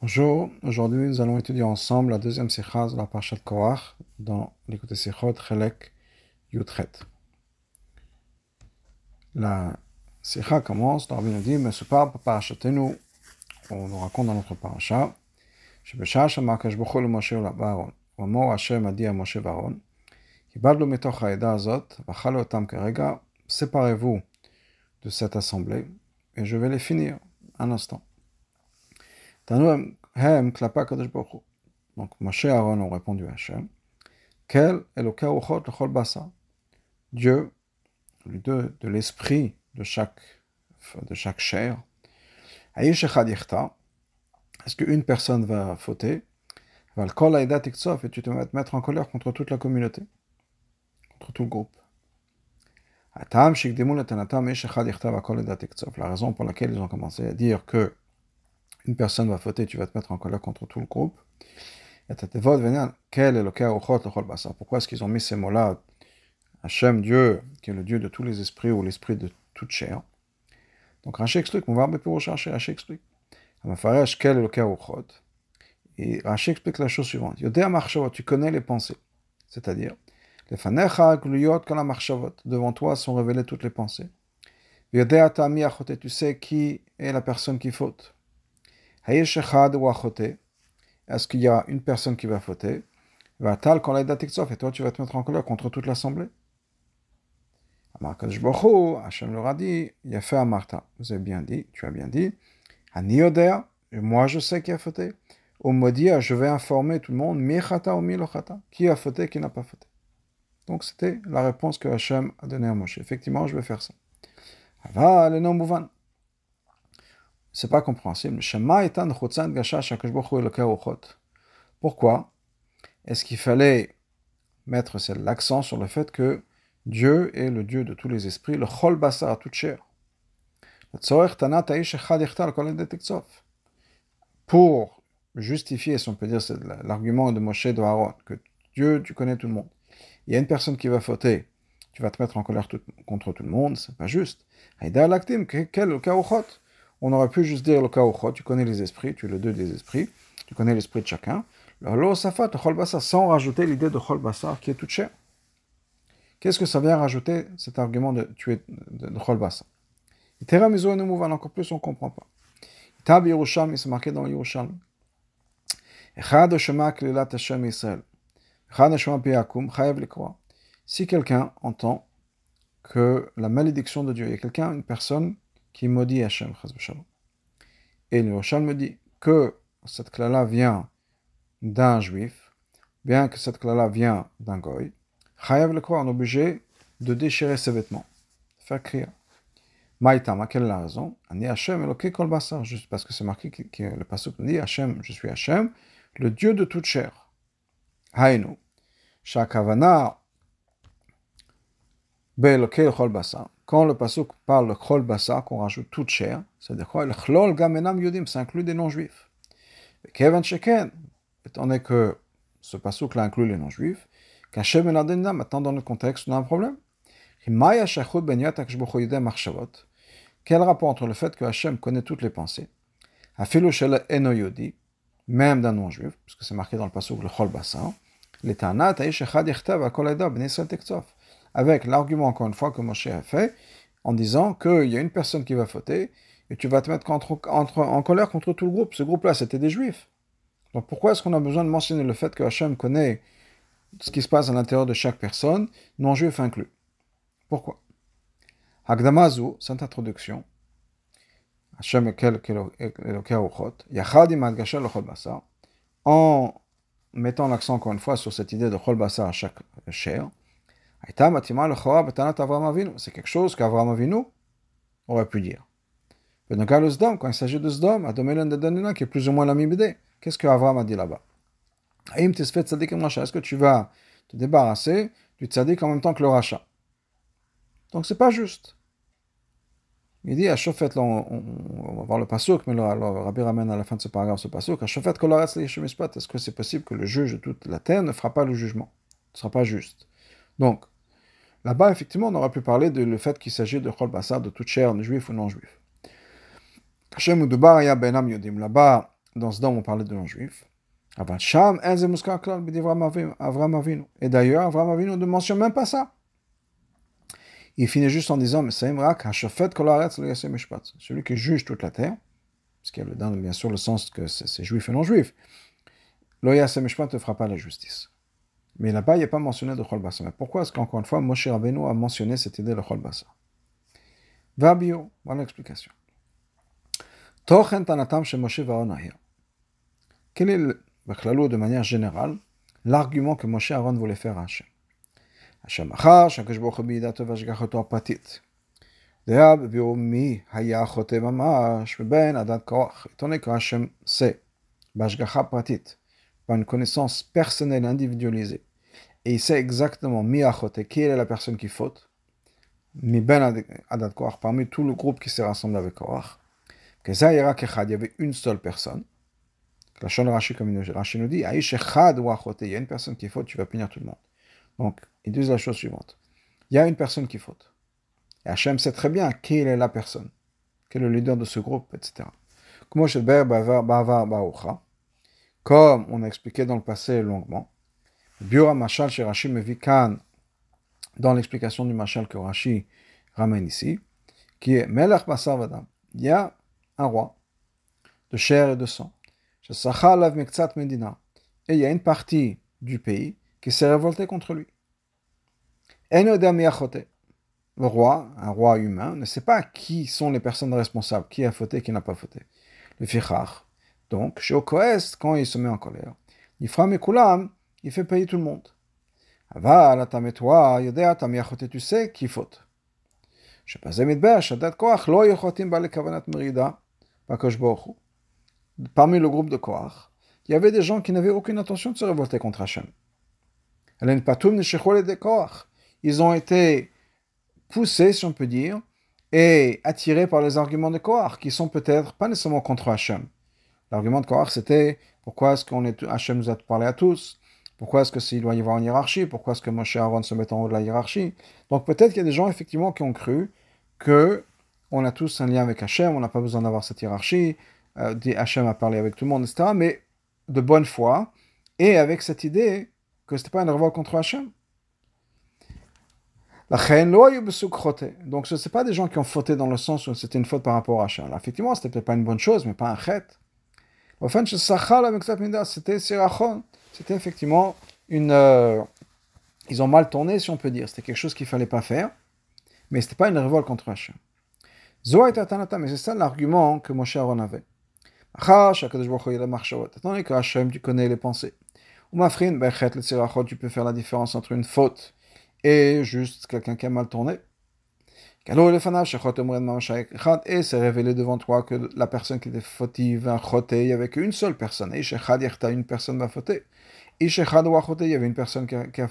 Bonjour, aujourd'hui nous allons étudier ensemble la deuxième sikha de la Parashat Korach dans l'écoute Sikhot Chelek Yutret. La sikha commence, Rabbi nous dit, mais ce par Parashatenu, on nous raconte dans notre parasha, שבשעה שאמר הקדוש ברוך הוא למשה ולאהרון, ואמור השם עדי על משה ואהרון, קיבלנו מתוך העדה הזאת, ואכלנו אותם כרגע, séparez-vous de cette assemblée, et je vais les finir, un instant. Donc Moshe et Aaron ont répondu à Hachem. Quel est le Dieu, Dieu de l'esprit de chaque, de chaque chair. Est-ce qu'une personne va fauter? Et tu te vas te mettre en colère contre toute la communauté, contre tout le groupe. La raison pour laquelle ils ont commencé à dire que une personne va fauter, tu vas te mettre en colère contre tout le groupe. Pourquoi est-ce qu'ils ont mis ces mots-là? Hachem, Dieu, qui est le Dieu de tous les esprits ou l'esprit de toute chair. Donc Rashi explique, on va pour chercher, Rashi explique. Et Rashi explique la chose suivante. Tu connais les pensées. C'est-à-dire, les devant toi sont révélées toutes les pensées. Tu sais qui est la personne qui faute. Est-ce qu'il y a une personne qui va fauter? Va et toi tu vas te mettre en colère contre toute l'assemblée? Hachem leur a dit, il a fait à Martha. Vous avez bien dit, tu as bien dit. Aniodea, moi je sais qui a fauté. Au Modia, je vais informer tout le monde, qui a fauté, qui n'a pas fauté. Donc c'était la réponse que Hachem a donnée à Moshe. Effectivement, je vais faire ça. Ava, le nom mouvan c'est pas compréhensible. Pourquoi est-ce qu'il fallait mettre l'accent sur le fait que Dieu est le Dieu de tous les esprits, le chol à toute chair. Pour justifier, si on peut dire, l'argument de Moshe de Aaron, que Dieu, tu connais tout le monde. Il y a une personne qui va fauter, tu vas te mettre en colère contre tout le monde, c'est pas juste on aurait pu juste dire le kaouchot, tu connais les esprits, tu es le deux des esprits, tu connais l'esprit de chacun. Le sans rajouter l'idée de chol qui est toute chère. Qu'est-ce que ça vient rajouter cet argument de tuer de, de chol basar encore plus on ne comprend pas. Tab Yerushalmi, c'est marqué dans Yerushalmi. Si quelqu'un entend que la malédiction de Dieu, il y a quelqu'un, une personne qui maudit Hachem. Et le Rochal me dit que cette clé-là vient d'un juif, bien que cette clé-là vient d'un goy, Chayav le croit, on est obligé de déchirer ses vêtements, faire crier. Maïtama, quelle est la raison? Ani Hachem eloké kol basar, juste parce que c'est marqué le passage dit Hachem, je suis Hachem, le Dieu de toute chair. Hainu, Shakavana, Be'eloké kol basar quand le pasuk parle chol basa, qu'on rajoute toute chair, c'est-à-dire quoi? Le chlol gamenam yudim, ça inclut des non-juifs. Kevin sheken, étant donné que ce pasuk-là inclut les non-juifs, qu'Hachem et maintenant dans le contexte, on a un problème. Quel rapport entre le fait que Hachem connaît toutes les pensées, Afilu shel enoyodi, même d'un non-juif, puisque c'est marqué dans le pasuk le chol basa, l'étanat aish echad yechtav ben tektsov avec l'argument, encore une fois, que Moshe a fait, en disant qu'il y a une personne qui va fauter, et tu vas te mettre en colère contre tout le groupe. Ce groupe-là, c'était des juifs. Donc pourquoi est-ce qu'on a besoin de mentionner le fait que Hachem connaît ce qui se passe à l'intérieur de chaque personne, non-juif inclus? Pourquoi? Hagdamazu, cette introduction, Hachem en mettant l'accent encore une fois sur cette idée de Chol à chaque chair, c'est quelque chose qu'Avraham Avinu aurait pu dire. Quand il s'agit de Sdom, qui est plus ou moins la Mibdé, qu'est-ce qu'Avraham a dit là-bas Est-ce que tu vas te débarrasser du tzaddik en même temps que le rachat Donc c'est pas juste. Il dit à on, va voir le pasuk, mais là, alors, Rabbi ramène à la fin de ce paragraphe ce pasuk, à est-ce que c'est possible que le juge de toute la terre ne fera pas le jugement Ce ne sera pas juste. Donc, là-bas, effectivement, on aurait pu parler le fait qu'il s'agit de Chol de toute chair, juif ou non juif. Là-bas, dans ce dôme, on parlait de non-juifs. Sham, Et d'ailleurs, Avram Avinu ne mentionne même pas ça. Il finit juste en disant, celui qui juge toute la terre, parce qu'il y a bien sûr le sens que c'est juif et non juif, l'Oyasem Mishpat ne fera pas la justice. Mais là-bas, il n'y a pas mentionné de Chol Bassa. Mais pourquoi est-ce qu'encore une fois, Moshe Rabbeinu a mentionné cette idée de Chol Bassa Vabio, voilà l'explication. Tochen Tanatam chez Moshe Varonahir. Quel est, de manière générale, l'argument que Moshe Aaron voulait faire à Hachem? Hachem Achar, Shakash Baruch Bidat Vashgachoto Patit. Deab Biumi Haya Chote Mamash, Ben Adat Koach. Étant donné que Hachem sait, Vashgacha Patit, par une connaissance personnelle individualisée, et il sait exactement mi achote, qui est la personne qui faute, mi ben adat koach, parmi tout le groupe qui s'est rassemblé avec koach, que ça ira kechad, il y avait une seule personne. La Shon Rashi, comme Rashi nous dit, Aïch echad ou il y a une personne qui faute, tu vas punir tout le monde. Donc, ils disent la chose suivante. Il y a une personne qui faute. Et Hachem sait très bien qui est la personne, quel est le leader de ce groupe, etc. Comme on a expliqué dans le passé longuement, Biura Machal chez Rashi Mevikan, dans l'explication du Machal que Rashi ramène ici, qui est Melech Basar Il y a un roi de chair et de sang. Medina. Et il y a une partie du pays qui s'est révoltée contre lui. Le roi, un roi humain, ne sait pas qui sont les personnes responsables, qui a fauté, qui n'a pas fauté. Le fichar. Donc, chez Okoest, quand il se met en colère, il il fait payer tout le monde. Aval, toi, yodea, tamiachote, tu sais qui faute. שפזי מדבר, שדת כוח, לא יכולתים בה לכוונת מרידה בקדוש ברוך הוא. Parmi le groupe de Korach, il y avait des gens qui n'avaient aucune intention de se révolter contre Hachem. Ils ont été poussés, si on peut dire, et attirés par les arguments de Korach, qui sont peut-être pas nécessairement contre Hachem. L'argument de Korach, c'était pourquoi est-ce qu'on est, Hachem nous a parlé à tous Pourquoi est-ce qu'il doit y avoir une hiérarchie? Pourquoi est-ce que Moshe Aaron se met en haut de la hiérarchie? Donc peut-être qu'il y a des gens effectivement qui ont cru que on a tous un lien avec Hachem, on n'a pas besoin d'avoir cette hiérarchie, euh, Hachem a parlé avec tout le monde, etc. Mais de bonne foi et avec cette idée que ce n'était pas une révolte contre Hachem. Donc ce n'est pas des gens qui ont fauté dans le sens où c'était une faute par rapport à Hachem. effectivement, ce n'était pas une bonne chose, mais pas un chet. C'était sirachon c'était effectivement une. Euh, ils ont mal tourné, si on peut dire. C'était quelque chose qu'il ne fallait pas faire, mais ce n'était pas une révolte contre Hachem. Zoa et mais c'est ça l'argument que Moshe Aaron avait. Attends, que Hachem, tu connais les pensées. Tu peux faire la différence entre une faute et juste quelqu'un qui a mal tourné. Et c'est révélé devant toi que la personne qui était fautive a choté, il n'y avait qu'une seule personne. Et une personne va fauter. Il y avait une personne qui a, qui.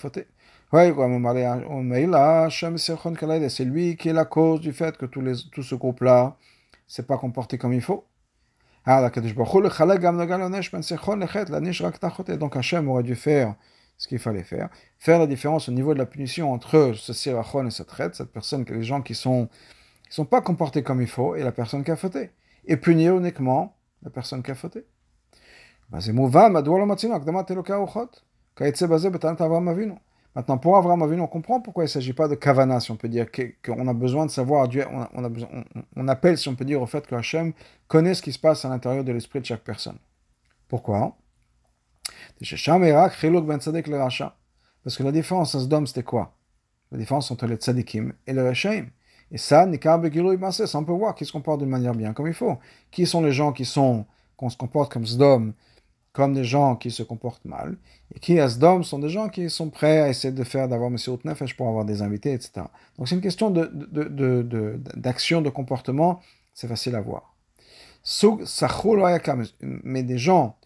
C'est lui qui est la cause du fait que tout, ce groupe-là s'est pas comporté comme il faut. Donc Hachem aurait dû faire ce qu'il fallait faire, faire la différence au niveau de la punition entre ce sirachon et cette traite, cette personne, les gens qui sont qui sont pas comportés comme il faut, et la personne qui a fauté, et punir uniquement la personne qui a fauté. Maintenant, pour Avram Avinu, on comprend pourquoi il ne s'agit pas de kavana, si on peut dire, qu'on a besoin de savoir, on, besoin, on, appelle, si on peut dire, au fait que Hachem connaît ce qui se passe à l'intérieur de l'esprit de chaque personne. Pourquoi? Parce que la différence en ce dôme, c'était quoi? La différence entre les tzadikim et les rechaim. Et ça, ça, on peut voir qui se comporte d'une manière bien comme il faut. Qui sont les gens qui sont, qu'on se comporte comme Sdom, comme des gens qui se comportent mal, et qui, à Sdom, sont des gens qui sont prêts à essayer de faire, d'avoir M. Outnefesh pour avoir des invités, etc. Donc c'est une question d'action, de, de, comportement, c'est facile à voir. Mais des gens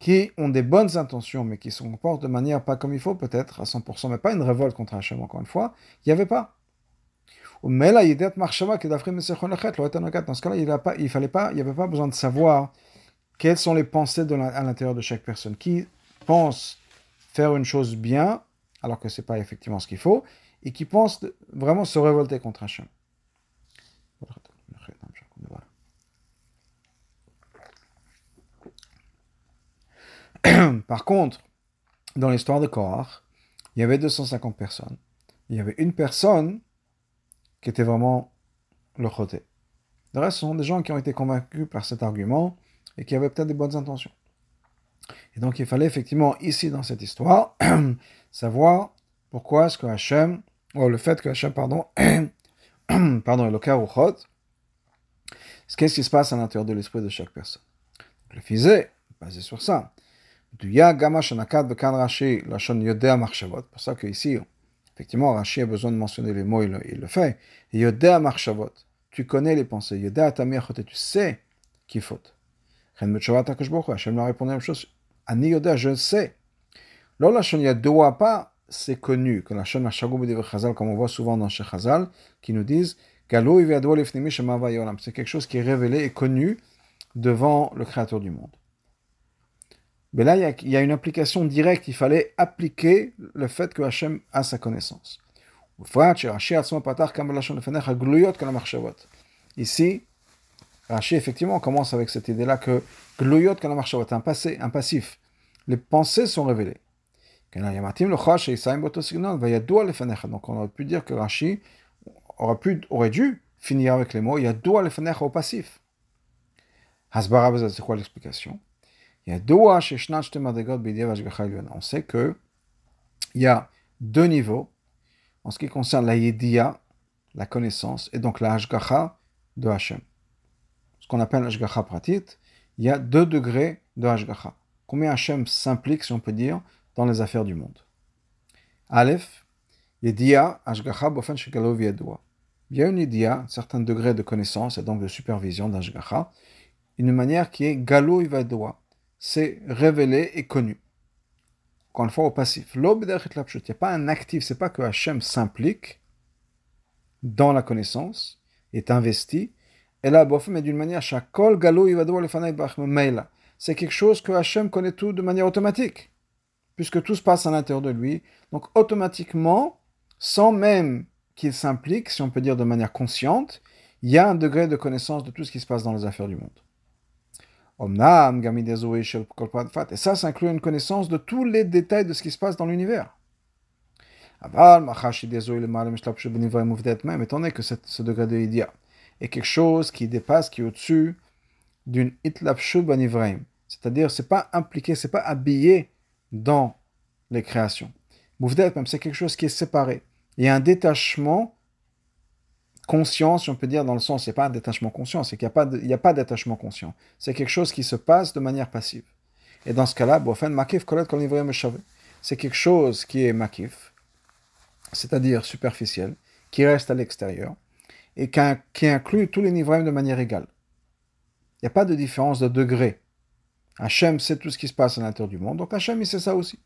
qui ont des bonnes intentions, mais qui se comportent de manière pas comme il faut, peut-être à 100%, mais pas une révolte contre Hachem, encore une fois, il n'y avait pas. Dans ce cas-là, il fallait pas, il n'y avait pas besoin de savoir quelles sont les pensées à l'intérieur de chaque personne Qui pense faire une chose bien, alors que ce n'est pas effectivement ce qu'il faut, et qui pense vraiment se révolter contre Hachem. Par contre, dans l'histoire de Korach, il y avait 250 personnes. Il y avait une personne qui était vraiment le choté. Le reste, ce sont des gens qui ont été convaincus par cet argument et qui avaient peut-être des bonnes intentions. Et donc, il fallait effectivement, ici, dans cette histoire, savoir pourquoi est-ce que Hachem, ou le fait que Hachem, pardon, pardon, est le Karuchot, qu'est-ce qui se passe à l'intérieur de l'esprit de chaque personne? Le physé, basé sur ça. Pour ça qu'ici, effectivement, Rashi a besoin de mentionner les mots, il le, il le fait. Yodea marchavot. Tu connais les pensées. Yodea tamirchot. Tu sais qui faute. Chen metchovat akashbochu. Hachem lui a répondu la même chose. Ani yodea, je sais. Là, la shon yadoua pas, c'est connu. Que la shon machagou Chazal, comme on voit souvent dans chez Chazal, qui nous disent. C'est quelque chose qui est révélé et connu devant le Créateur du monde. Mais là, il y, a, une application directe. Il fallait appliquer le fait que Hachem a sa connaissance. Ici, Rashi, effectivement, commence avec cette idée-là que gluyot un passé, un passif. Les pensées sont révélées. Donc on aurait pu dire que Rashi aurait, pu, aurait dû finir avec les mots Yadoua lefenecha au passif. C'est quoi l'explication? On sait que il y a deux niveaux en ce qui concerne la Yediya, la connaissance, et donc la Hashgacha de Hashem. Ce qu'on appelle Hashgacha pratit, il y a deux degrés de Hashgacha. Combien Hashem s'implique, si on peut dire, dans les affaires du monde? Aleph, Yediya, Hashgacha, Bofen Shekalov Yedua. Il y a une Yediya, un certain degré de connaissance et donc de supervision d'Hashgacha, une manière qui est Galo Yvedua c'est révélé et connu. Encore une fois, au passif. Il n'y a pas un actif, c'est pas que Hachem s'implique dans la connaissance, est investi, et là, d'une manière, c'est quelque chose que Hachem connaît tout de manière automatique, puisque tout se passe à l'intérieur de lui. Donc, automatiquement, sans même qu'il s'implique, si on peut dire de manière consciente, il y a un degré de connaissance de tout ce qui se passe dans les affaires du monde. Et ça, ça inclut une connaissance de tous les détails de ce qui se passe dans l'univers. Mais étant donné que ce degré de Idia est quelque chose qui dépasse, qui est au-dessus d'une itlapshut banivraim. C'est-à-dire, c'est pas impliqué, c'est pas habillé dans les créations. Mouvdet, même, c'est quelque chose qui est séparé. Il y a un détachement conscient, si on peut dire, dans le sens, c'est pas un détachement conscient, c'est qu'il n'y a pas, d'attachement conscient. C'est quelque chose qui se passe de manière passive. Et dans ce cas-là, c'est quelque chose qui est makif, c'est-à-dire superficiel, qui reste à l'extérieur, et qui, inclut tous les niveaux de manière égale. Il n'y a pas de différence de degré. Hachem sait tout ce qui se passe à l'intérieur du monde, donc Hachem, il sait ça aussi.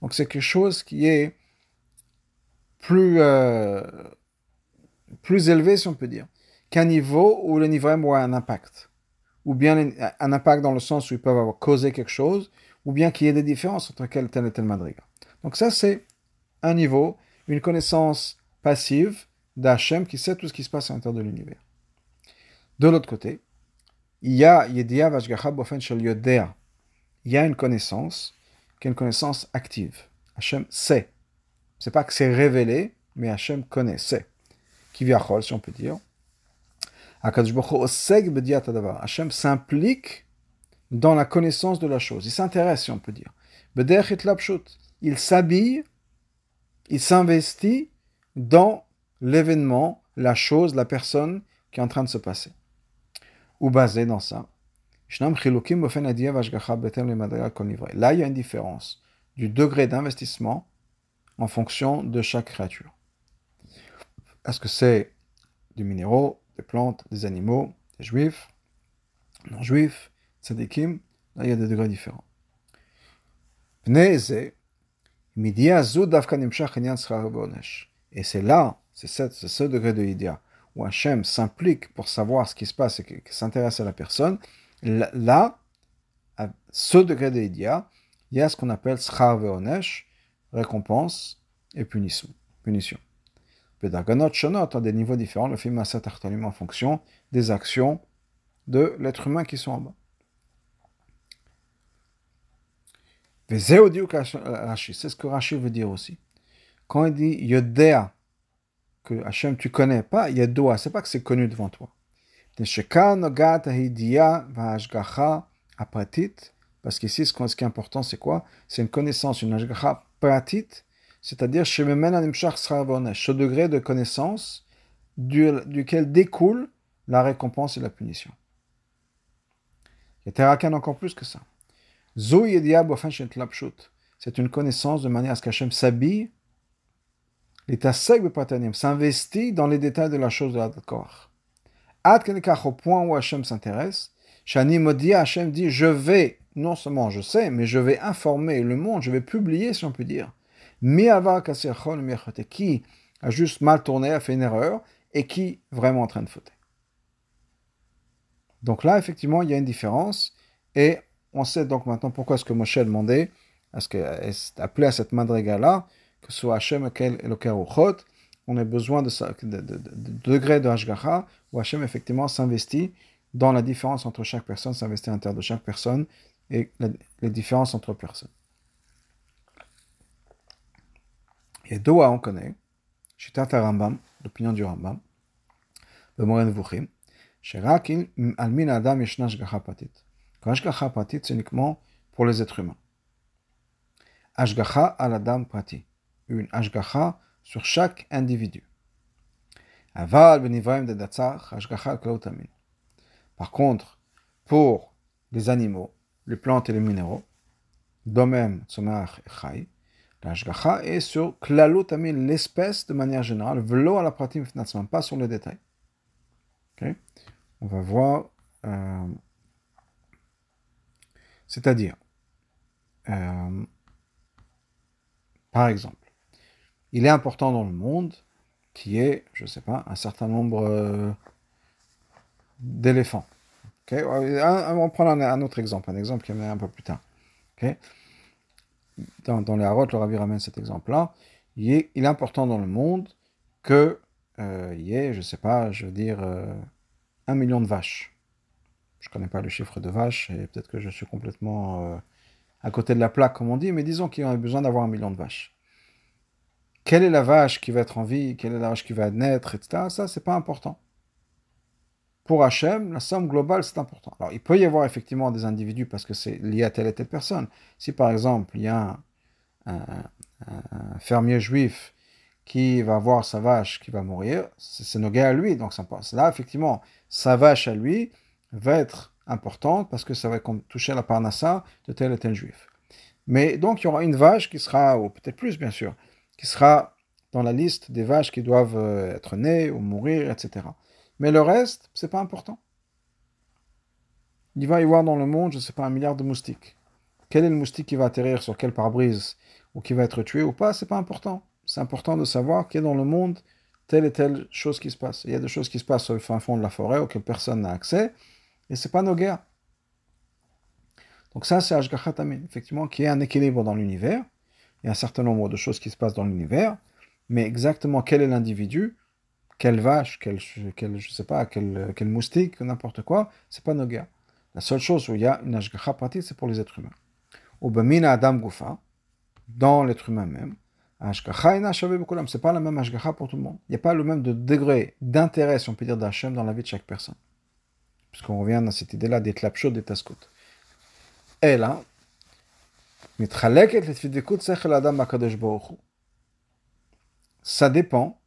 Donc c'est quelque chose qui est plus, plus élevé, si on peut dire, qu'un niveau où le niveau M a un impact. Ou bien un impact dans le sens où ils peuvent avoir causé quelque chose, ou bien qu'il y ait des différences entre tel et tel madriga. Donc ça, c'est un niveau, une connaissance passive d'Hachem qui sait tout ce qui se passe à l'intérieur de l'univers. De l'autre côté, il y a Yedia Vashgacha Bofen Shel Yodea, il y a une connaissance qui est une connaissance active. Hachem sait. C'est pas que c'est révélé, mais Hachem connaît, sait. Qui vient si on peut dire. Hachem s'implique dans la connaissance de la chose. Il s'intéresse, si on peut dire. Il s'habille, il s'investit dans l'événement, la chose, la personne qui est en train de se passer. Ou basé dans ça, Là, il y a une différence du degré d'investissement en fonction de chaque créature. Est-ce que c'est des minéraux, des plantes, des animaux, des juifs, non-juifs, tzadikim? Là, il y a des degrés différents. Et c'est là, c'est ce degré de idéa où Hachem s'implique pour savoir ce qui se passe et s'intéresse à la personne, Là, à ce degré d'Idia, il y a ce qu'on appelle schar ve'onesh, récompense et punition. punition. Pédagonot shonot à des niveaux différents, le film en fonction des actions de l'être humain qui sont en bas. C'est ce que Rashi veut dire aussi. Quand il dit Yodea, que Hachem tu connais pas, Yedoa, c'est pas que c'est connu devant toi. Parce qu'ici, ce qui est important, c'est quoi? C'est une connaissance, une ashgacha pratit, c'est-à-dire ce degré de connaissance duquel découle la récompense et la punition. Y a encore plus que ça. C'est une connaissance de manière à ce qu'Hachem s'habille, s'investit dans les détails de la chose de la corps. Au point où Hachem s'intéresse, Shani Modi Hachem dit Je vais, non seulement je sais, mais je vais informer le monde, je vais publier, si on peut dire. Qui a juste mal tourné, a fait une erreur, et qui vraiment en train de fauter. Donc là, effectivement, il y a une différence, et on sait donc maintenant pourquoi est-ce que Moshe a demandé, à ce que, appelé à cette madriga-là, que ce soit Hachem et le Uchot, on a besoin de, de, de, Hashgacha, où Hachem effectivement s'investit dans la différence entre chaque personne, s'investit à l'intérieur de chaque personne et les différences entre personnes. Et Doha, on connaît, Shitat Rambam, l'opinion du Rambam, le Moren Vuchim, Sherakin Almin Adam Yeshna Ashgacha Patit. Patit, c'est uniquement pour les êtres humains. Ashgacha al Adam Prati. Une Ashgacha sur chaque individu. Klautamin. Par contre, pour les animaux, les plantes et les minéraux, Domem, Tzomach et Chai, l'Ashgacha est sur l'espèce de manière générale, velo à la pratique pas sur les détails. Okay? On va voir. Euh, C'est-à-dire, euh, par exemple, il est important dans le monde qu'il y ait, je ne sais pas, un certain nombre euh, d'éléphants. On va prendre un, autre exemple, un exemple qui est un peu plus tard. Dans, les Harot, le Rabbi ramène cet exemple-là. Il, est important dans le monde qu'il euh, y ait, je ne sais pas, je veux dire, euh, un million de vaches. Je ne connais pas le chiffre de vaches et peut-être que je suis complètement à côté de la plaque, comme on dit, mais disons qu'il y a besoin d'avoir un million de vaches. Quelle est la vache qui va être en vie, quelle est la vache qui va naître, etc. Ça, c'est pas important pour Hachem, la somme globale, c'est important. Alors, il peut y avoir effectivement des individus parce que c'est lié à telle et telle personne. Si par exemple, il y a un, fermier juif qui va voir sa vache qui va mourir, c'est nogué à lui. Donc, là, effectivement, sa vache à lui va être importante parce que ça va toucher la parnassa de tel et tel juif. Mais donc, il y aura une vache qui sera, ou peut-être plus bien sûr, qui sera dans la liste des vaches qui doivent euh, être nées ou mourir, etc. Mais le reste, c'est pas important. Il va y avoir dans le monde, je ne sais pas, un milliard de moustiques. Quel est le moustique qui va atterrir sur quel pare-brise ou qui va être tué ou pas, c'est pas important. C'est important de savoir qu'il y a dans le monde telle et telle chose qui se passe. Il y a des choses qui se passent le fin fond de la forêt auxquelles personne n'a accès, et c'est pas nos guerres. Donc ça, c'est Ashgachatamin, effectivement, qui est un équilibre dans l'univers. A un certain nombre de choses qui se passent dans l'univers, mais exactement quel est l'individu, quelle vache, quel, quel je sais pas, quel, quel moustique, n'importe quoi, c'est pas Noga. La seule chose où il y a une ashgacha pratique, c'est pour les êtres humains. Ou bamina adam gufa, dans l'être humain même, ashgacha ina c'est pas la même ashgacha pour tout le monde. Il n'y a pas le même de degré d'intérêt, si on peut dire, d'Hachem dans la vie de chaque personne. Puisqu'on revient à cette idée-là des tlapshot, des taskot. Et là, ça dépend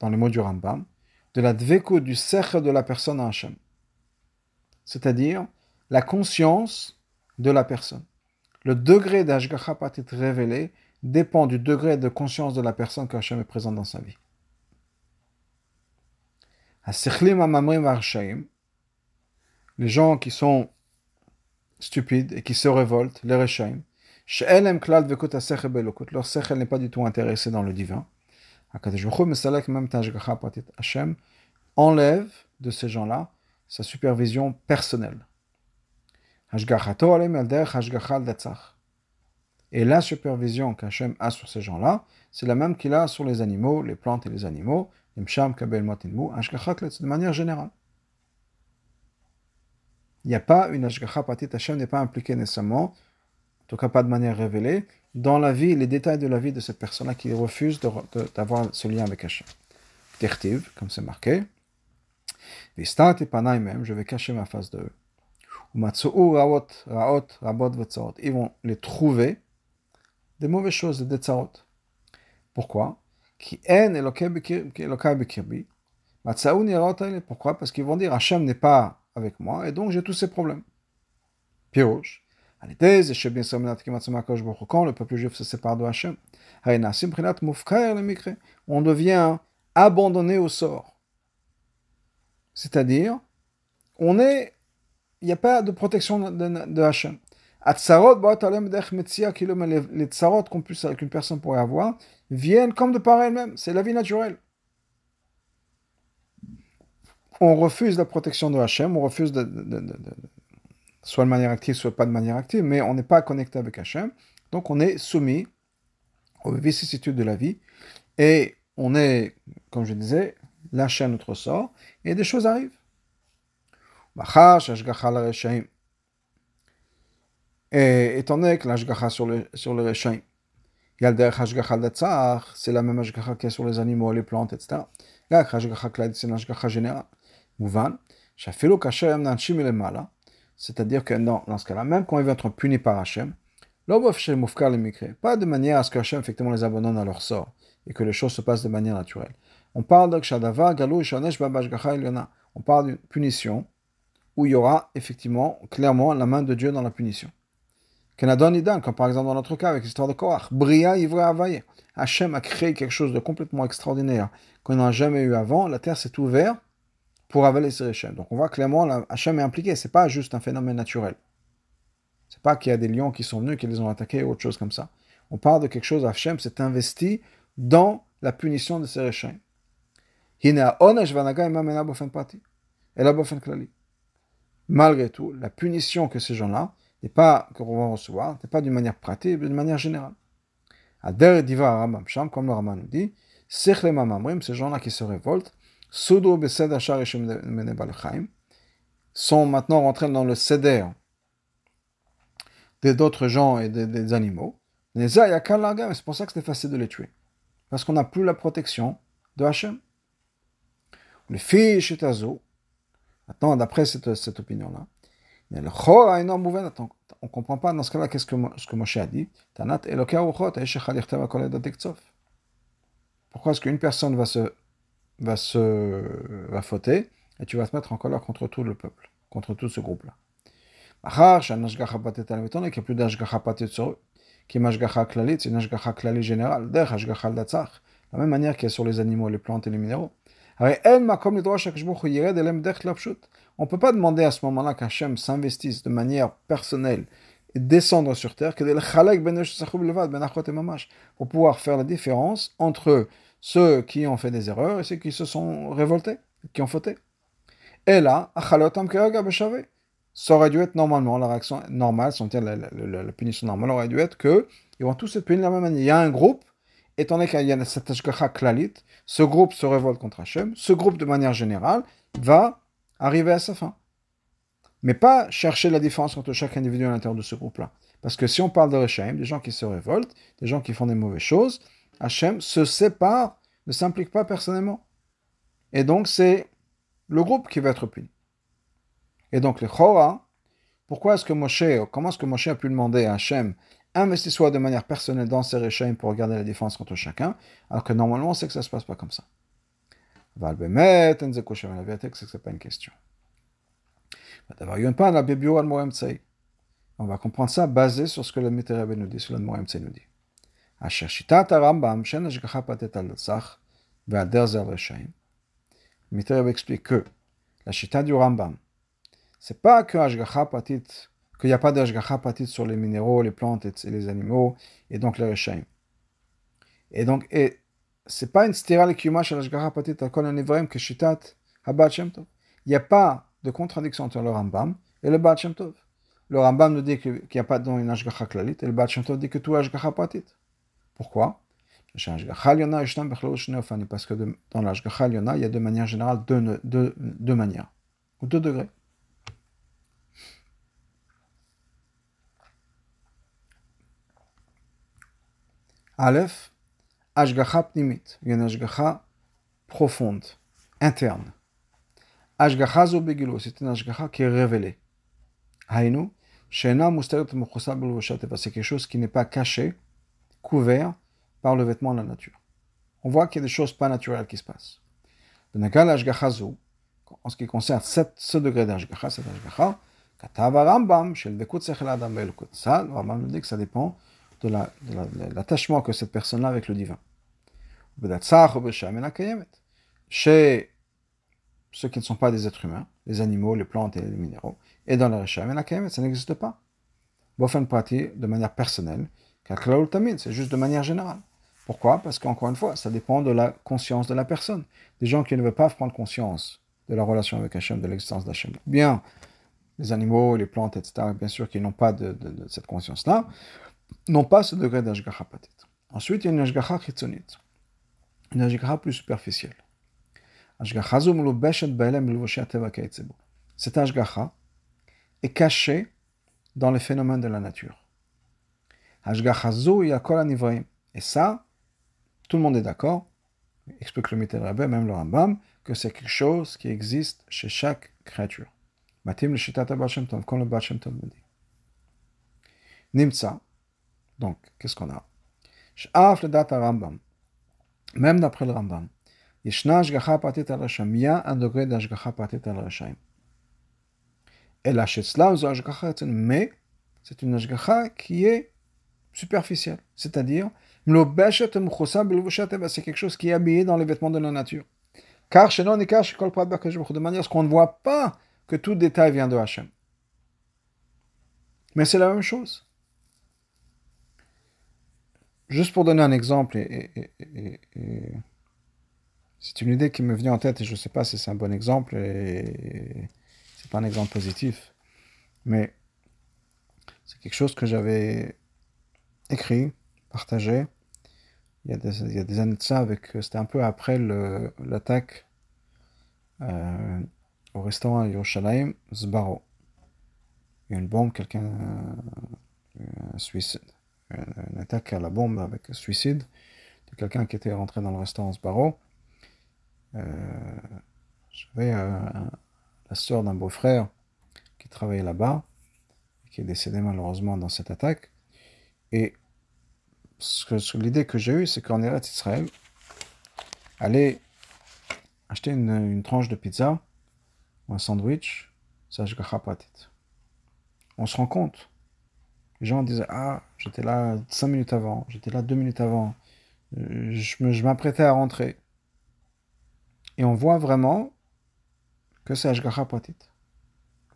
dans les mots du Rambam, de la dveko du sech de la personne à Hachem. C'est-à-dire la conscience de la personne. Le degré d'Ashgacha Patit révélé dépend du degré de conscience de la personne qu'Hachem est présent dans sa vie. Les gens qui sont stupides et qui se révoltent, les Reshaim, leur sechel n'est pas du tout intéressé dans le divin. Hachem enlève de ces gens-là sa supervision personnelle. Et la supervision qu'Hachem a sur ces gens-là, c'est la même qu'il a sur les animaux, les plantes et les animaux, de manière générale. Il n'y a pas une Ashgacha Patit, Hachem n'est pas impliqué nécessairement, en tout cas pas de manière révélée, dans la vie, les détails de la vie de cette personne-là qui refuse d'avoir ce lien avec Hachem. Tertiv, comme c'est marqué. Vistat et Panaï même, je vais cacher ma face de eux. Raot, Raot, Rabot, Ils vont les trouver des mauvaises choses, des tsarot. Pourquoi? Pourquoi? Parce qu'ils vont dire Hachem n'est pas avec moi et donc j'ai tous ces problèmes. Pirouche. Quand le peuple juif se sépare de Hachem, on devient abandonné au sort. C'est-à-dire, on est, il n'y a pas de protection de, de Hachem. Les tsarot qu'une personne pourrait avoir viennent comme de par elle-même. C'est la vie naturelle. On refuse la protection de Hachem, on refuse soit de manière active, soit pas de manière active, mais on n'est pas connecté avec Hachem. Donc on est soumis aux vicissitudes de la vie et on est, comme je disais, lâché à notre sort et des choses arrivent. Et étant donné que l'ashgacha sur le, sur le rechaim, c'est la même ashgacha qu'il y sur les animaux, les plantes, etc. La ashgacha c'est l'ashgacha générale. Mouvan, shafilo kasher yam mala. C'est-à-dire que dans, dans ce cas-là, même quand ils vont être punis par Hachem, pas de manière à ce que Hachem effectivement les abandonne à leur sort et que les choses se passent de manière naturelle. On parle de On parle d'une punition où il y aura effectivement clairement la main de Dieu dans la punition. Comme par exemple dans notre cas avec l'histoire de Korach. Bria Ivra. Hachem a créé quelque chose de complètement extraordinaire qu'on n'a jamais eu avant. La terre s'est ouverte pour avaler ces Hachem. Donc on voit clairement Hachem est impliqué. C'est pas juste un phénomène naturel. C'est pas qu'il y a des lions qui sont venus, qui les ont attaqués ou autre chose comme ça. On parle de quelque chose, Hachem s'est investi dans la punition de ces Hachem. Malgré tout, la punition que ces gens-là, n'est pas qu'on va recevoir, n'est pas d'une manière pratique, mais d'une manière générale. Ader diva comme le Rambam nous dit, ces gens-là qui se révoltent, Soudro Besed sont maintenant rentrés dans le Seder d'autres gens et des, des animaux. C'est pour ça que c'était facile de les tuer. Parce qu'on n'a plus la protection de Hachem. Le fiche est azo. Maintenant, d'après cette, opinion-là, le chor a énorme on ne comprend pas dans ce cas-là qu'est-ce que, ce que Moshe a dit? Pourquoi est-ce qu'une personne va se, va se, va fauter et tu vas te mettre en colère contre tout le peuple, contre tout ce groupe-là? Il n'y a plus d'ashgacha sur eux. Qui est une ashgacha générale. La même manière qu'il y a sur les animaux, les plantes et les minéraux. On ne peut pas demander à ce moment-là qu'Hachem s'investisse de manière personnelle et descendre sur terre ben pour pouvoir faire la différence entre ceux qui ont fait des erreurs et ceux qui se sont révoltés, qui ont fauté. Et là, ça aurait dû être normalement, la réaction normale, la, punition normale aurait dû être que ils vont tous être punis de la même manière. Il y a un groupe étant donné qu'il y a cette ashgacha klalit, ce groupe se révolte contre Hachem, ce groupe de manière générale va arriver à sa fin. Mais pas chercher la différence entre chaque individu à l'intérieur de ce groupe-là. Parce que si on parle de Hachem, des gens qui se révoltent, des gens qui font des mauvaises choses, Hachem se sépare, ne s'implique pas personnellement. Et donc c'est le groupe qui va être puni. Et donc le Chora, pourquoi est-ce que Moshe, comment est-ce que Moshe a pu demander à Hachem investissez de manière personnelle dans ces réchaim pour regarder la différence entre chacun, alors que normalement, on sait que ça ne se passe pas comme ça. La vérité, c'est que ce n'est pas une question. On va comprendre ça basé sur ce que le Mitzvah nous dit, sur le nous dit. Le explique que la chita du Rambam, c'est pas que Patit qu'il n'y a pas d'ashgacha patit sur les minéraux, les plantes et les animaux, et donc les rechaim. Et donc, et c'est pas une stira l'ekiyuma shel ashgacha patit al kol que shitat habat shem tov. Il n'y a pas de contradiction entre le Rambam et le Bat Shem Tov. le Rambam nous dit qu'il n'y a pas dans une Ashgacha et le Baal Shem Tov dit que tout Ashgacha pratit. Pourquoi? Parce que de- dans l'Ashgacha Lyona, il y a de manière générale deux, deux, deux manières, ou deux degrés. Aleph, Ashgacha pnimit, il y a une Ashgacha profonde, interne. Ashgacha zo begilo, c'est une Ashgacha qui est révélée. Haïnu, Shena c'est quelque chose qui n'est pas caché, couvert par le vêtement de la nature. On voit qu'il y a des choses pas naturelles qui se passent. En ce qui concerne ce degré d'Ashgacha, cette Ashgacha, Rambam. Ça, le Rambam dit que ça dépend de la- la- l'attachement que cette personne a avec le divin. Chez ceux qui ne sont pas des êtres humains, les animaux, les plantes et les minéraux, et dans kayemet, ça n'existe pas. Bofen prati, de manière personnelle, c'est juste de manière générale. Pourquoi? Parce qu'encore une fois, ça dépend de la conscience de la personne. Des gens qui ne veulent pas prendre conscience de la relation avec Hachem, de l'existence d'Hachem. Bien, les animaux, les plantes, etc., bien sûr, qui n'ont pas de, cette conscience-là, n'ont pas ce degré d'Ashgacha patit. Ensuite, il y a une chitzonit, une Ashgacha plus superficielle. Cette Ashgacha est cachée dans les phénomènes de la nature. Et ça, tout le monde est d'accord, explique le Mitel Rabbe, même le Rambam, que c'est quelque chose qui existe chez chaque créature. Matim le Shitat Baal Shem Tov, comme le Baal Shem Tov me dit. Nimtza, donc, qu'est-ce qu'on a? Sh'af le data Rambam, même d'après le Rambam, Yeshna Ashgacha Patit al Rasham, il y a un degré d'Ashgacha Patit al Rasham. Et la Shetzlav, zo Ashgacha mais c'est une Ashgacha qui est superficielle, c'est-à-dire, c'est quelque chose qui est habillé dans les vêtements de la nature. Car chez Hu, de manière à ce qu'on ne voit pas que tout détail vient de Hachem. Mais c'est la même chose. Juste pour donner un exemple, c'est une idée qui me vient en tête et je ne sais pas si c'est un bon exemple et c'est pas un exemple positif, mais c'est quelque chose que j'avais écrit, partagé. Il y a des, années de ça, c'était un peu après l'attaque euh, au restaurant à Yerushalayim, Zbaro. Il y a une bombe, quelqu'un, euh, un suicide, une, attaque à la bombe avec suicide de quelqu'un qui était rentré dans le restaurant Sbarro. Euh, J'avais euh, la sœur d'un beau-frère qui travaillait là-bas, qui est décédé malheureusement dans cette attaque. Et l'idée que j'ai eue, c'est qu'en Eretz Israël, aller acheter une, tranche de pizza ou un sandwich, ça je pratit. On se rend compte. Les gens disaient Ah, j'étais là cinq minutes avant, j'étais là deux minutes avant, euh, je m'apprêtais à rentrer. Et on voit vraiment que c'est Ashgacha Pratit.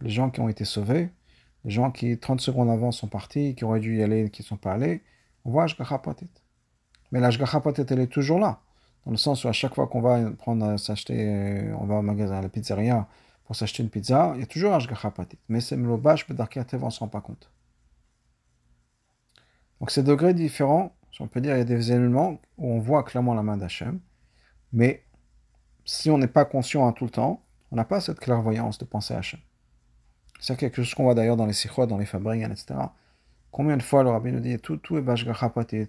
Les gens qui ont été sauvés, les gens qui 30 secondes avant sont partis, qui auraient dû y aller qui ne sont pas allés, on voit Ashgacha Pratit. Mais l'Ashgacha Pratit, elle est toujours là. Dans le sens où à chaque fois qu'on va prendre, euh, s'acheter, euh, on va au magasin, à la pizzeria, pour s'acheter une pizza, il y a toujours Ashgacha Pratit. Mais c'est Mlobash, Bedarki Atev, on ne se rend pas compte. Donc c'est degrés différents, on peut dire, il y a des éléments où on voit clairement la main d'Hachem, mais si on n'est pas conscient à tout le temps, on n'a pas cette clairvoyance de penser à Hachem. C'est quelque chose qu'on voit d'ailleurs dans les sikhot, dans les fabriques, etc. Combien de fois le rabbi nous dit tout, tout est bashgacha patit.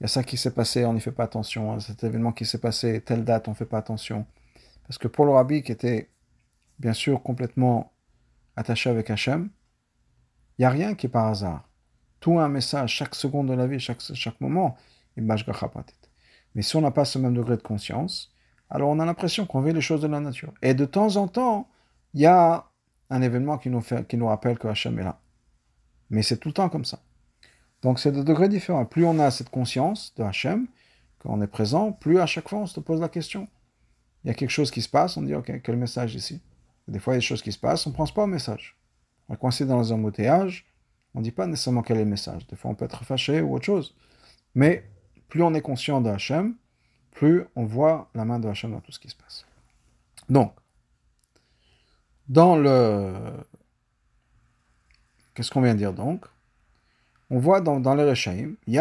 Il y a ça qui s'est passé, on n'y fait pas attention. Cet événement qui s'est passé, telle date, on ne fait pas attention. Parce que pour le rabbi qui était bien sûr complètement attaché avec Hachem, il n'y a rien qui est par hasard. Tout a un message, chaque seconde de la vie, chaque, chaque moment, est bashgacha patit. Mais si on n'a pas ce même degré de conscience, alors on a l'impression qu'on vit les choses de la nature. Et de temps en temps, il y a un événement qui nous, fait, qui nous rappelle que Hachem est là. Mais c'est tout le temps comme ça. Donc c'est de degrés différents. Plus on a cette conscience de Hachem, qu'on est présent, plus à chaque fois on se pose la question. Il y a quelque chose qui se passe, on dit ok, quel message ici? Des fois il y a des choses qui se passent, on ne pense pas au message. On est coincé dans les embouteillages, on ne dit pas nécessairement quel est le message. Des fois on peut être fâché ou autre chose. Mais plus on est conscient de Hachem, plus on voit la main de Hachem dans tout ce qui se passe. Donc, dans le Qu'est-ce qu'on vient de dire donc? On voit dans, dans les Rechaim, il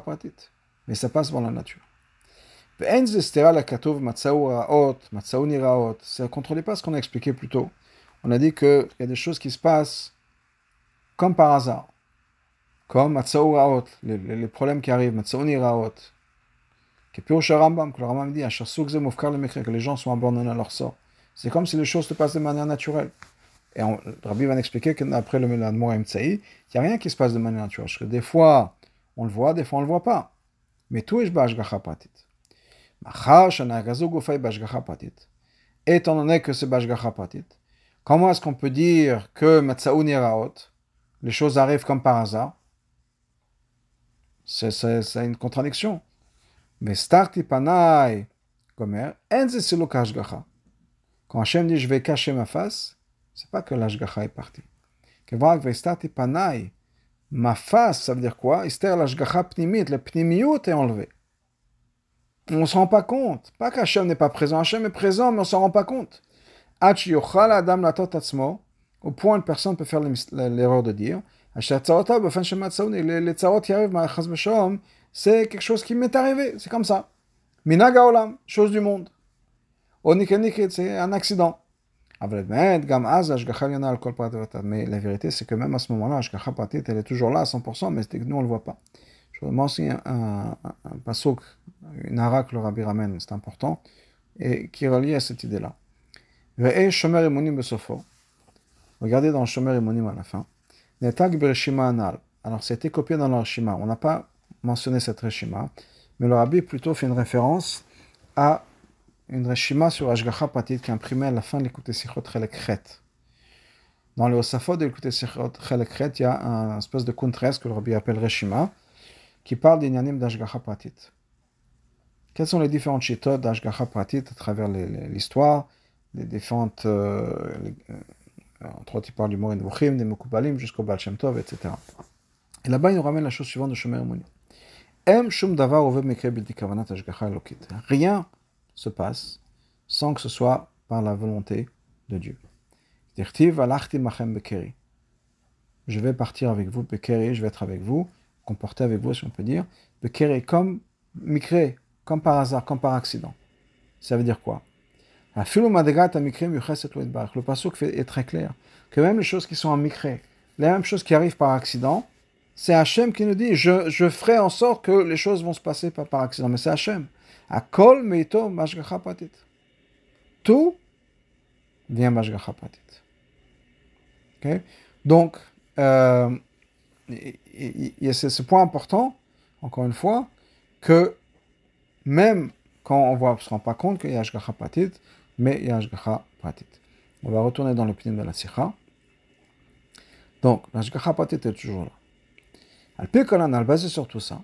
Pratit, mais ça passe dans la nature. C'est ne contrôlez pas ce qu'on a expliqué plus tôt. On a dit qu'il y a des choses qui se passent comme par hasard. Comme les, les, problèmes qui arrivent, Raot. Que le Rambam dit, que les gens sont abandonnés à leur sort. C'est comme si les choses se passent de manière naturelle. Et on, Rabbi va expliquer qu'après le Méladmour Mtsaï, il n'y a rien qui se passe de manière naturelle. Parce que des fois, on le voit, des fois, on ne le voit pas. Mais tout est Bashgacha Pratit. Étant donné que c'est Bashgacha Pratit, comment est-ce qu'on peut dire que les choses arrivent comme par hasard? C'est une contradiction. Mais Starti Panai, Gomer, Enze. Quand Hachem dit je vais cacher ma face, c'est pas que l'ashgacha est parti. Ma face, ça veut dire quoi? L'ashgacha pnimit, le pnimiyut est enlevé. On ne se rend pas compte. Pas qu'Hachem n'est pas présent. Hachem est présent, mais on ne s'en rend pas compte. Au point où personne peut faire l'erreur de dire les qui arrivent, c'est quelque chose qui m'est arrivé. C'est comme ça. Minaga olam, chose du monde c'est un accident. Mais la vérité, c'est que même à ce moment-là, elle est toujours là à 100%, mais nous, on ne le voit pas. Je vais mentionner un, un, un une hara que le rabbi ramène, c'est important, et qui est relié à cette idée-là. Regardez dans le Shomer Emonim à la fin. Alors, c'était copié dans le Rishima. On n'a pas mentionné cette Rishima, mais le rabbi plutôt fait une référence à une reshima sur Ashgacha Patit qui est imprimée à la fin de l'écoute Sichot Chelek Dans le Osafot de l'écoute Sichot Chelek il y a un espèce de kuntres que le rabbi appelle reshima qui parle d'Inyanim d'Ashgacha Patit. Quelles sont les différentes chitotes d'Ashgacha Patit à travers l'histoire, les, différentes. Euh, euh, entre autres, il parle du Morin Vuchim, des Mukubalim jusqu'au Baal Shem Tov, etc. Et là-bas, il nous ramène la chose suivante de Shomer elokit. Rien se passe sans que ce soit par la volonté de Dieu. Je vais partir avec vous, Bekeri, je vais être avec vous, comporter avec vous, si on peut dire. Bekeri, comme Mikre, comme par hasard, comme par accident. Ça veut dire quoi? Le pasuk est très clair. Que même les choses qui sont en Mikre, les mêmes choses qui arrivent par accident, c'est Hachem qui nous dit je, je ferai en sorte que les choses vont se passer pas par accident. Mais c'est Hachem. Akol meito mashgacha patit. Tout vient mashgacha patit. Okay? Donc, euh, il y a ce point important, encore une fois, que même quand on ne se rend pas compte qu'il y a Ashgacha mais il y a. On va retourner dans le l'opinion de la Sikha. Donc, l'Ashgacha Patit est toujours là. Al-Pikolan, al basé sur tout ça,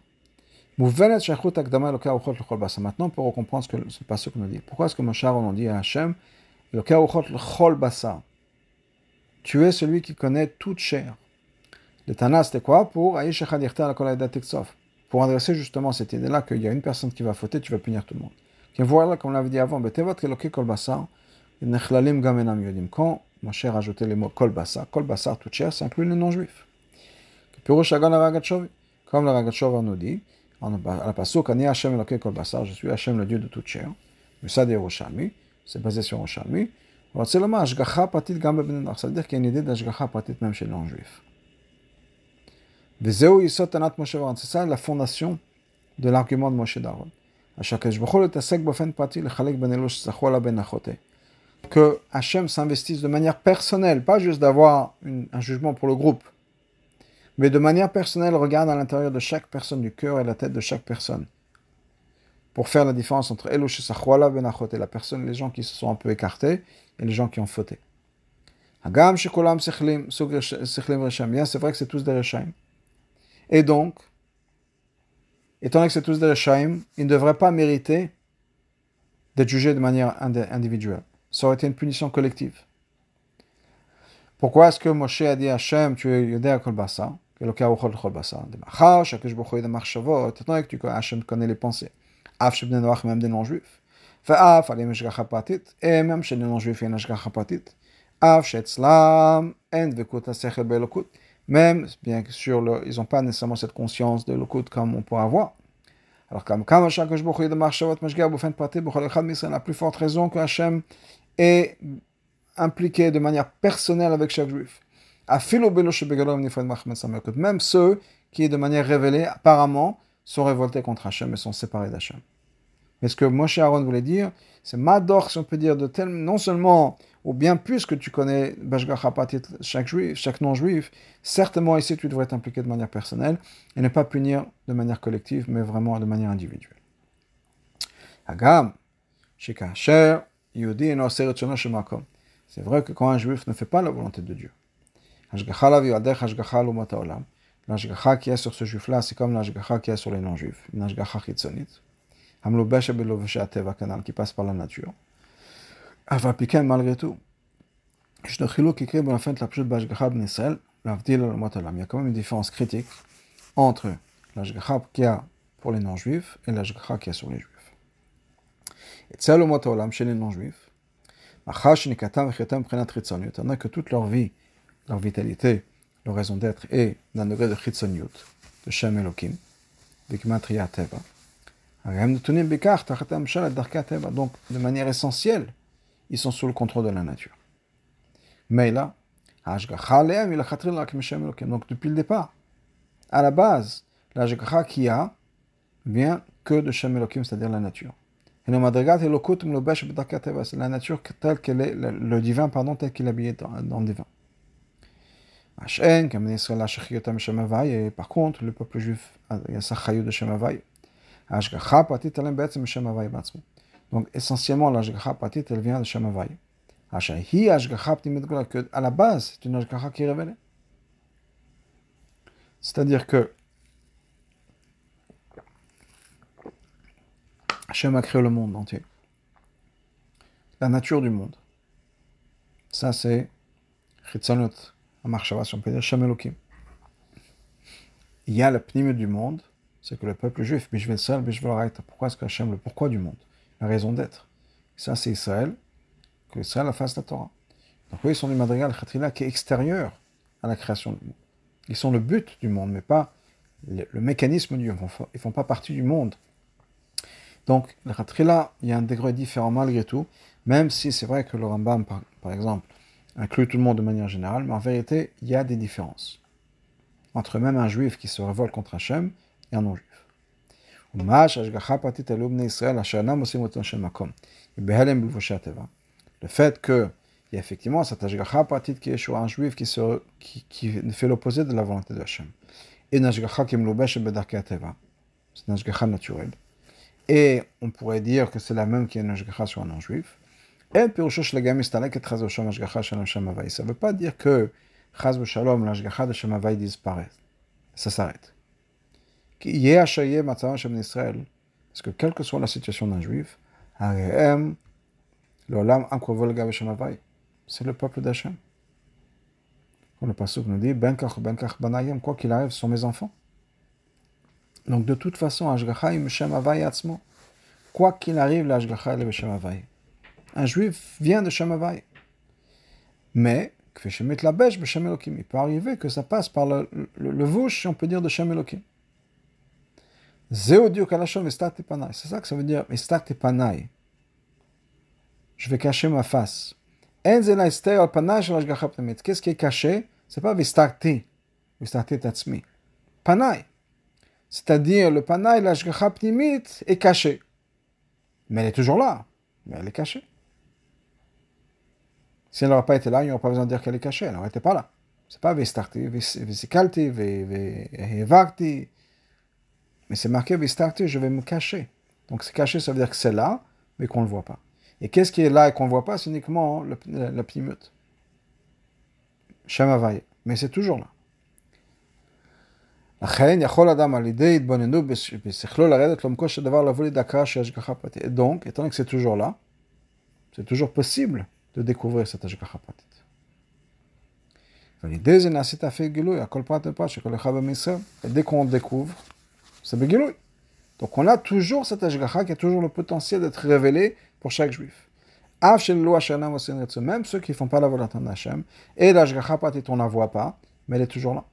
Maintenant, peut comprendre ce que ce passage nous dit. Pourquoi est-ce que Moshe on dit à Hachem, tu es celui qui connaît toute chair. Le Tana, c'était quoi Pour Pour adresser justement cette idée-là qu'il y a une personne qui va fauter, tu vas punir tout le monde. Et voilà, comme on l'avait dit avant, quand Moshe a rajouté les mots kol basar, kol basar, toute chair, ça inclut les non-juifs. Comme le Ragachov nous dit, à la Kol Basar, je suis Hashem le Dieu de toute chair. ça de Yerushalmi, c'est basé sur Bebenenach, ça veut dire qu'il y a une idée d'Ashgacha Patit même chez les non-juifs. C'est ça la fondation de l'argument de Moshe Daron. Ben Ben. Que Hachem s'investisse de manière personnelle, pas juste d'avoir un jugement pour le groupe, mais de manière personnelle, regarde à l'intérieur de chaque personne, du cœur et la tête de chaque personne, pour faire la différence entre Elosh et la personne, les gens qui se sont un peu écartés et les gens qui ont fauté. Bien, c'est vrai que c'est tous des Reshaim. Et donc, étant donné que c'est tous des Reshaim, ils ne devraient pas mériter d'être jugés de manière individuelle. Ça aurait été une punition collective. Pourquoi est-ce que Moshe a dit à Hachem, tu es Yodéa Kol Tu Hachem connaît les pensées. Même des non-juifs. Et même chez les non-juifs, il y a même bien sûr ils n'ont pas nécessairement cette conscience de l'okut comme on pourrait avoir. Alors comme la plus forte raison que Hachem est impliqué de manière personnelle avec chaque juif. Même ceux qui, de manière révélée, apparemment, sont révoltés contre Hachem et sont séparés d'Hachem. Mais ce que Moshe Aaron voulait dire, c'est Mador, si on peut dire, de tel, non seulement, ou bien plus que tu connais chaque juif, chaque non-juif, certainement ici tu devrais t'impliquer de manière personnelle et ne pas punir de manière collective, mais vraiment de manière individuelle. Agam, C'est vrai que quand un juif ne fait pas la volonté de Dieu, L'ashgacha qui est sur ce juif-là, c'est comme qui est sur les non-juifs. Une ashgacha qui passe par la nature. Malgré tout. Qui Il y a quand même une différence critique entre l'ashgacha qui a pour les non-juifs et l'ashgacha qui est sur les juifs. Et tzel olam chez les non-juifs, prenat chitzonite, on a que toute leur vie, leur vitalité, leur raison d'être est d'un degré de chitzoniut, de Shem Elohim, de Gematria Teva. Donc, de manière essentielle, ils sont sous le contrôle de la nature. Mais là, donc depuis le départ, à la base, la qui a vient que de Shem Elohim, c'est-à-dire la nature. Et la nature telle qu'elle est, le divin, pardon, tel qu'il est habillé dans le divin. Par contre, le peuple juif, il y a sa de Shem Donc, essentiellement, l'ashgacha patit, vient de Havai. À la base, c'est une ashgacha qui est révélée. C'est-à-dire que Hachem a créé le monde entier. La nature du monde. Ça, c'est Chitzanot si on peut dire Shem Il y a le pnime du monde, c'est que le peuple juif, pourquoi est-ce que Hachem, le pourquoi du monde, la raison d'être. Ça, c'est Israël, que Israël a face de la Torah. Donc, oui, ils sont du madrigal Khatrila qui est extérieur à la création du monde. Ils sont le but du monde, mais pas le, mécanisme du monde. Ils ne font pas partie du monde. Donc, le Khatrila, il y a un degré différent malgré tout, même si c'est vrai que le Rambam, par exemple, inclut tout le monde de manière générale, mais en vérité, il y a des différences entre même un juif qui se révolte contre Hachem et un non-juif. Le fait que il y a effectivement cette ashgacha qui est sur un juif qui, fait l'opposé de la volonté de Hachem. Et c'est une ashgacha naturelle. Et on pourrait dire que c'est la même qui est une sur un non-juif. Ça ne veut pas dire que l'Ashgacha de Shem disparaît. Ça s'arrête. Parce que quelle que soit la situation d'un juif, c'est le peuple d'Hachem. Le pasuk nous dit, quoi qu'il arrive, sont mes enfants. Donc de toute façon. Quoi qu'il arrive, l'Ashgacha Shem un juif vient de Shemavai. Mais, il peut arriver que ça passe par le, le, le si on peut dire, de Shem Elohim. C'est ça que ça veut dire, Je vais cacher ma face. Qu'est-ce qui est caché? C'est pas vistarti, vistarti tatsmi. Panai. C'est-à-dire, le panai, l'ashgacha pnimit, est caché. Mais elle est toujours là. Mais elle est cachée. Si elle n'aurait pas été là, il n'y aurait pas besoin de dire qu'elle est cachée. Elle n'aurait été pas là. C'est pas Vestarti, Vesikalti, Vehevakti. Mais c'est marqué Vestarti, je vais me cacher. Donc c'est caché, ça veut dire que c'est là, mais qu'on ne le voit pas. Et qu'est-ce qui est là et qu'on ne voit pas C'est uniquement le, le, le pnimut. Mais c'est toujours là. Et donc, étant que c'est toujours là, c'est toujours possible de découvrir cette Ashgacha Pratit. Et dès qu'on découvre, c'est Begiloui. Donc on a toujours cette Ashgacha qui a toujours le potentiel d'être révélé pour chaque juif. Même ceux qui ne font pas la volonté d'Hachem, et l'Ashgacha Pratit, on ne la voit pas, mais elle est toujours là.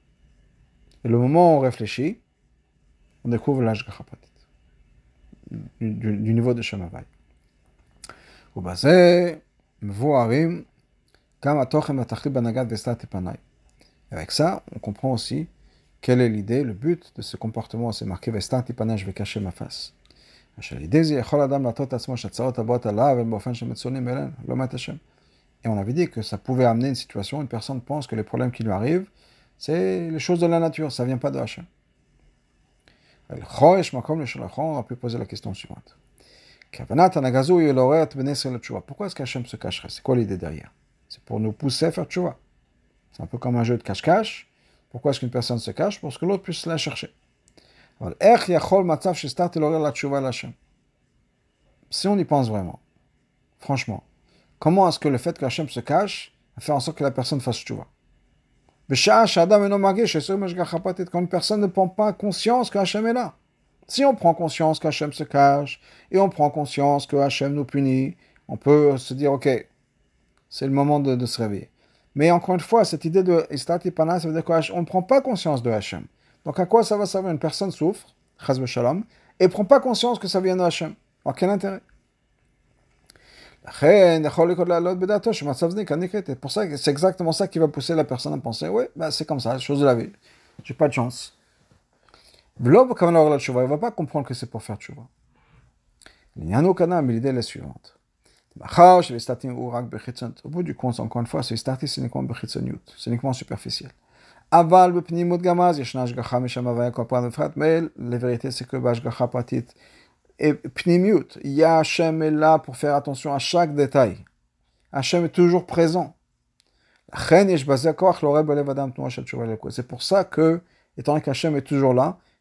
Et le moment où on réfléchit, on découvre l'Ashgacha Pratit, du, du, niveau de Shemavai. Ou Voarim, Avec ça, on comprend aussi quelle est l'idée, le but de ce comportement. C'est marqué je vais cacher ma face. Et on avait dit que ça pouvait amener une situation, où une personne pense que les problèmes qui lui arrivent, c'est les choses de la nature, ça ne vient pas de Hachem. On a pu poser la question suivante. Pourquoi est-ce qu'Hachem se cacherait? C'est quoi l'idée derrière? C'est pour nous pousser à faire tchouva. C'est un peu comme un jeu de cache-cache. Pourquoi est-ce qu'une personne se cache? Pour que l'autre puisse la chercher. Si on y pense vraiment, franchement, comment est-ce que le fait qu'Hachem se cache fait en sorte que la personne fasse tchouva? Quand une personne ne prend pas conscience qu'Hachem est là. Si on prend conscience qu'Hachem se cache, et on prend conscience que Hachem nous punit, on peut se dire, ok, c'est le moment de, se réveiller. Mais encore une fois, cette idée de Istati Pana, ça veut dire qu'on ne prend pas conscience de Hachem. Donc à quoi ça va servir? Une personne souffre, Chazbe Shalom, et ne prend pas conscience que ça vient de Hachem. Quel intérêt? C'est pour ça que c'est exactement ça qui va pousser la personne à penser, oui, bah, c'est comme ça, chose de la vie. J'ai pas de chance. Quand on la tchouva, il ne va pas comprendre que c'est pour faire tchouva. Il y a un autre canal, mais l'idée est la suivante. Au bout du compte, encore une fois, ce starting, c'est uniquement bechitzoniut, c'est uniquement superficiel. Aval, bepnimut gamaz, yeshna ashgacha mishamavaya kopran efrat, mais la vérité, c'est que bashgacha pratit et pnimiut, Yachem est là pour faire attention à chaque détail. Hachem est toujours présent. C'est pour ça que, étant donné qu'Hachem est toujours là,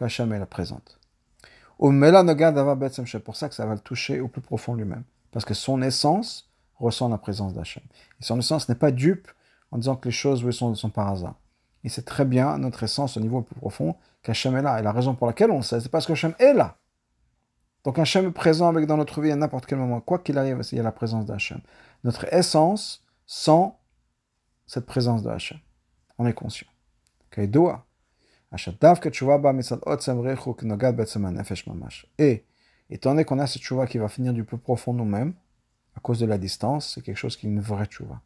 qu'Hachem est la présente. C'est pour ça que ça va le toucher au plus profond lui-même. Parce que son essence ressent la présence d'Hachem. Et son essence n'est pas dupe en disant que les choses sont, sont par hasard. Il sait très bien, notre essence au niveau le plus profond, qu'Hachem est là. Et la raison pour laquelle on sait, c'est parce qu'Hachem est là. Donc Hachem est présent avec dans notre vie à n'importe quel moment. Quoi qu'il arrive, il y a la présence d'Hachem. Notre essence sans cette présence de Hachem. On est conscient. Et, étant donné qu'on a cette chouva qui va finir du plus profond nous-mêmes, à cause de la distance, c'est quelque chose qui est une vraie chouva.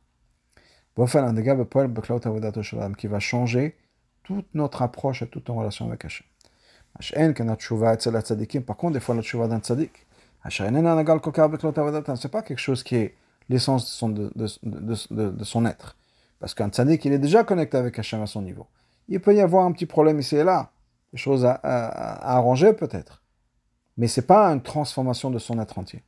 Qui va changer toute notre approche et toute notre relation avec Hachem. Par contre, des fois, la tchouva d'un tzadik, c'est pas quelque chose qui est l'essence de, de, de, son être. Parce qu'un tzadik, il est déjà connecté avec Hachem à son niveau. Il peut y avoir un petit problème ici et là, des choses à, arranger peut-être. Mais c'est pas une transformation de son être entier.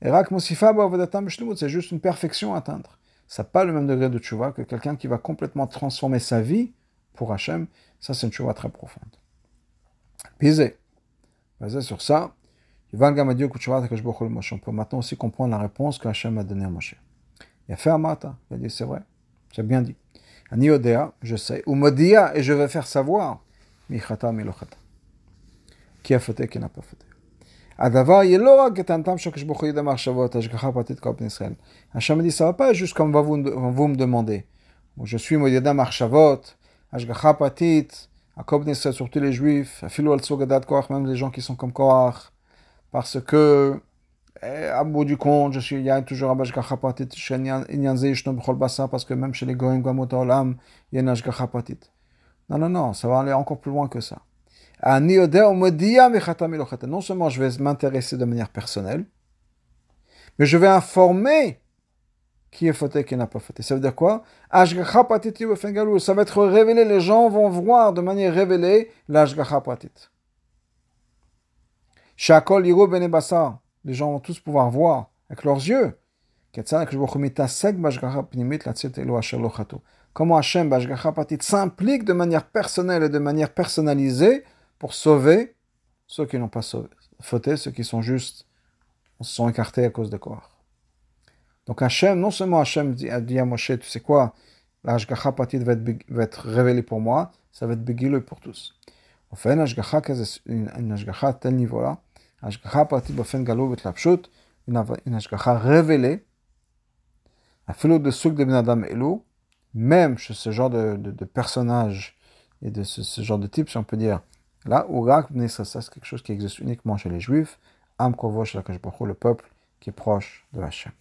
C'est juste une perfection à atteindre. Ça n'a pas le même degré de tchouva que quelqu'un qui va complètement transformer sa vie pour Hachem. Ça, c'est une tchouva très profonde. Pisé. Basé sur ça, on peut maintenant aussi comprendre la réponse que Hachem a donnée à Moshe. Il a fait Amata. Il a dit c'est vrai. J'ai bien dit. Ani Odea, je sais. Ou Modia, et je vais faire savoir. Michata, Milochata. Qui a fauté, qui n'a pas fauté. הדבר יהיה לא רק את הנתם שהקדוש ברוך הוא ידע מחשבות, השגחה פרטית כל פני ישראל. השם dit, ça va pas juste comme vous, vous me demandez. Je suis מודידה מחשבות, השגחה פרטית, à Kobneset, surtout les juifs, Afilo al Sogadat Korach, même les gens qui sont comme Korach, parce que, eh, à bout du compte, je suis, il y a toujours un Bashgacha Patit, parce que même chez les Olam, il y a un Ashgacha Patit. Non, non, non, ça va aller encore plus loin que ça. Non seulement je vais m'intéresser de manière personnelle, mais je vais informer qui est fauté, qui n'a pas fauté. Ça veut dire quoi? Ça va être révélé, les gens vont voir de manière révélée l'Ashgacha Pratit. Shakol Bene Les gens vont tous pouvoir voir avec leurs yeux. comment Hachem, s'implique de manière personnelle et de manière personnalisée pour sauver ceux qui n'ont pas sauvé, fauté, ceux qui sont juste, se sont écartés à cause de quoi? Donc Hachem, non seulement Hachem dit, à Moshe, tu sais quoi, la Patit va être, va être révélée pour moi, ça va être bégileux pour tous. On fait une Hashgacha à tel niveau-là, Patit va faire galou betlapshut, une Hashgacha révélée, Adam Elou, même chez ce genre de, de, personnage et de ce, genre de type, si on peut dire, là, où ça c'est quelque chose qui existe uniquement chez les Juifs, Am Kovosh, le peuple qui est proche de Hachem.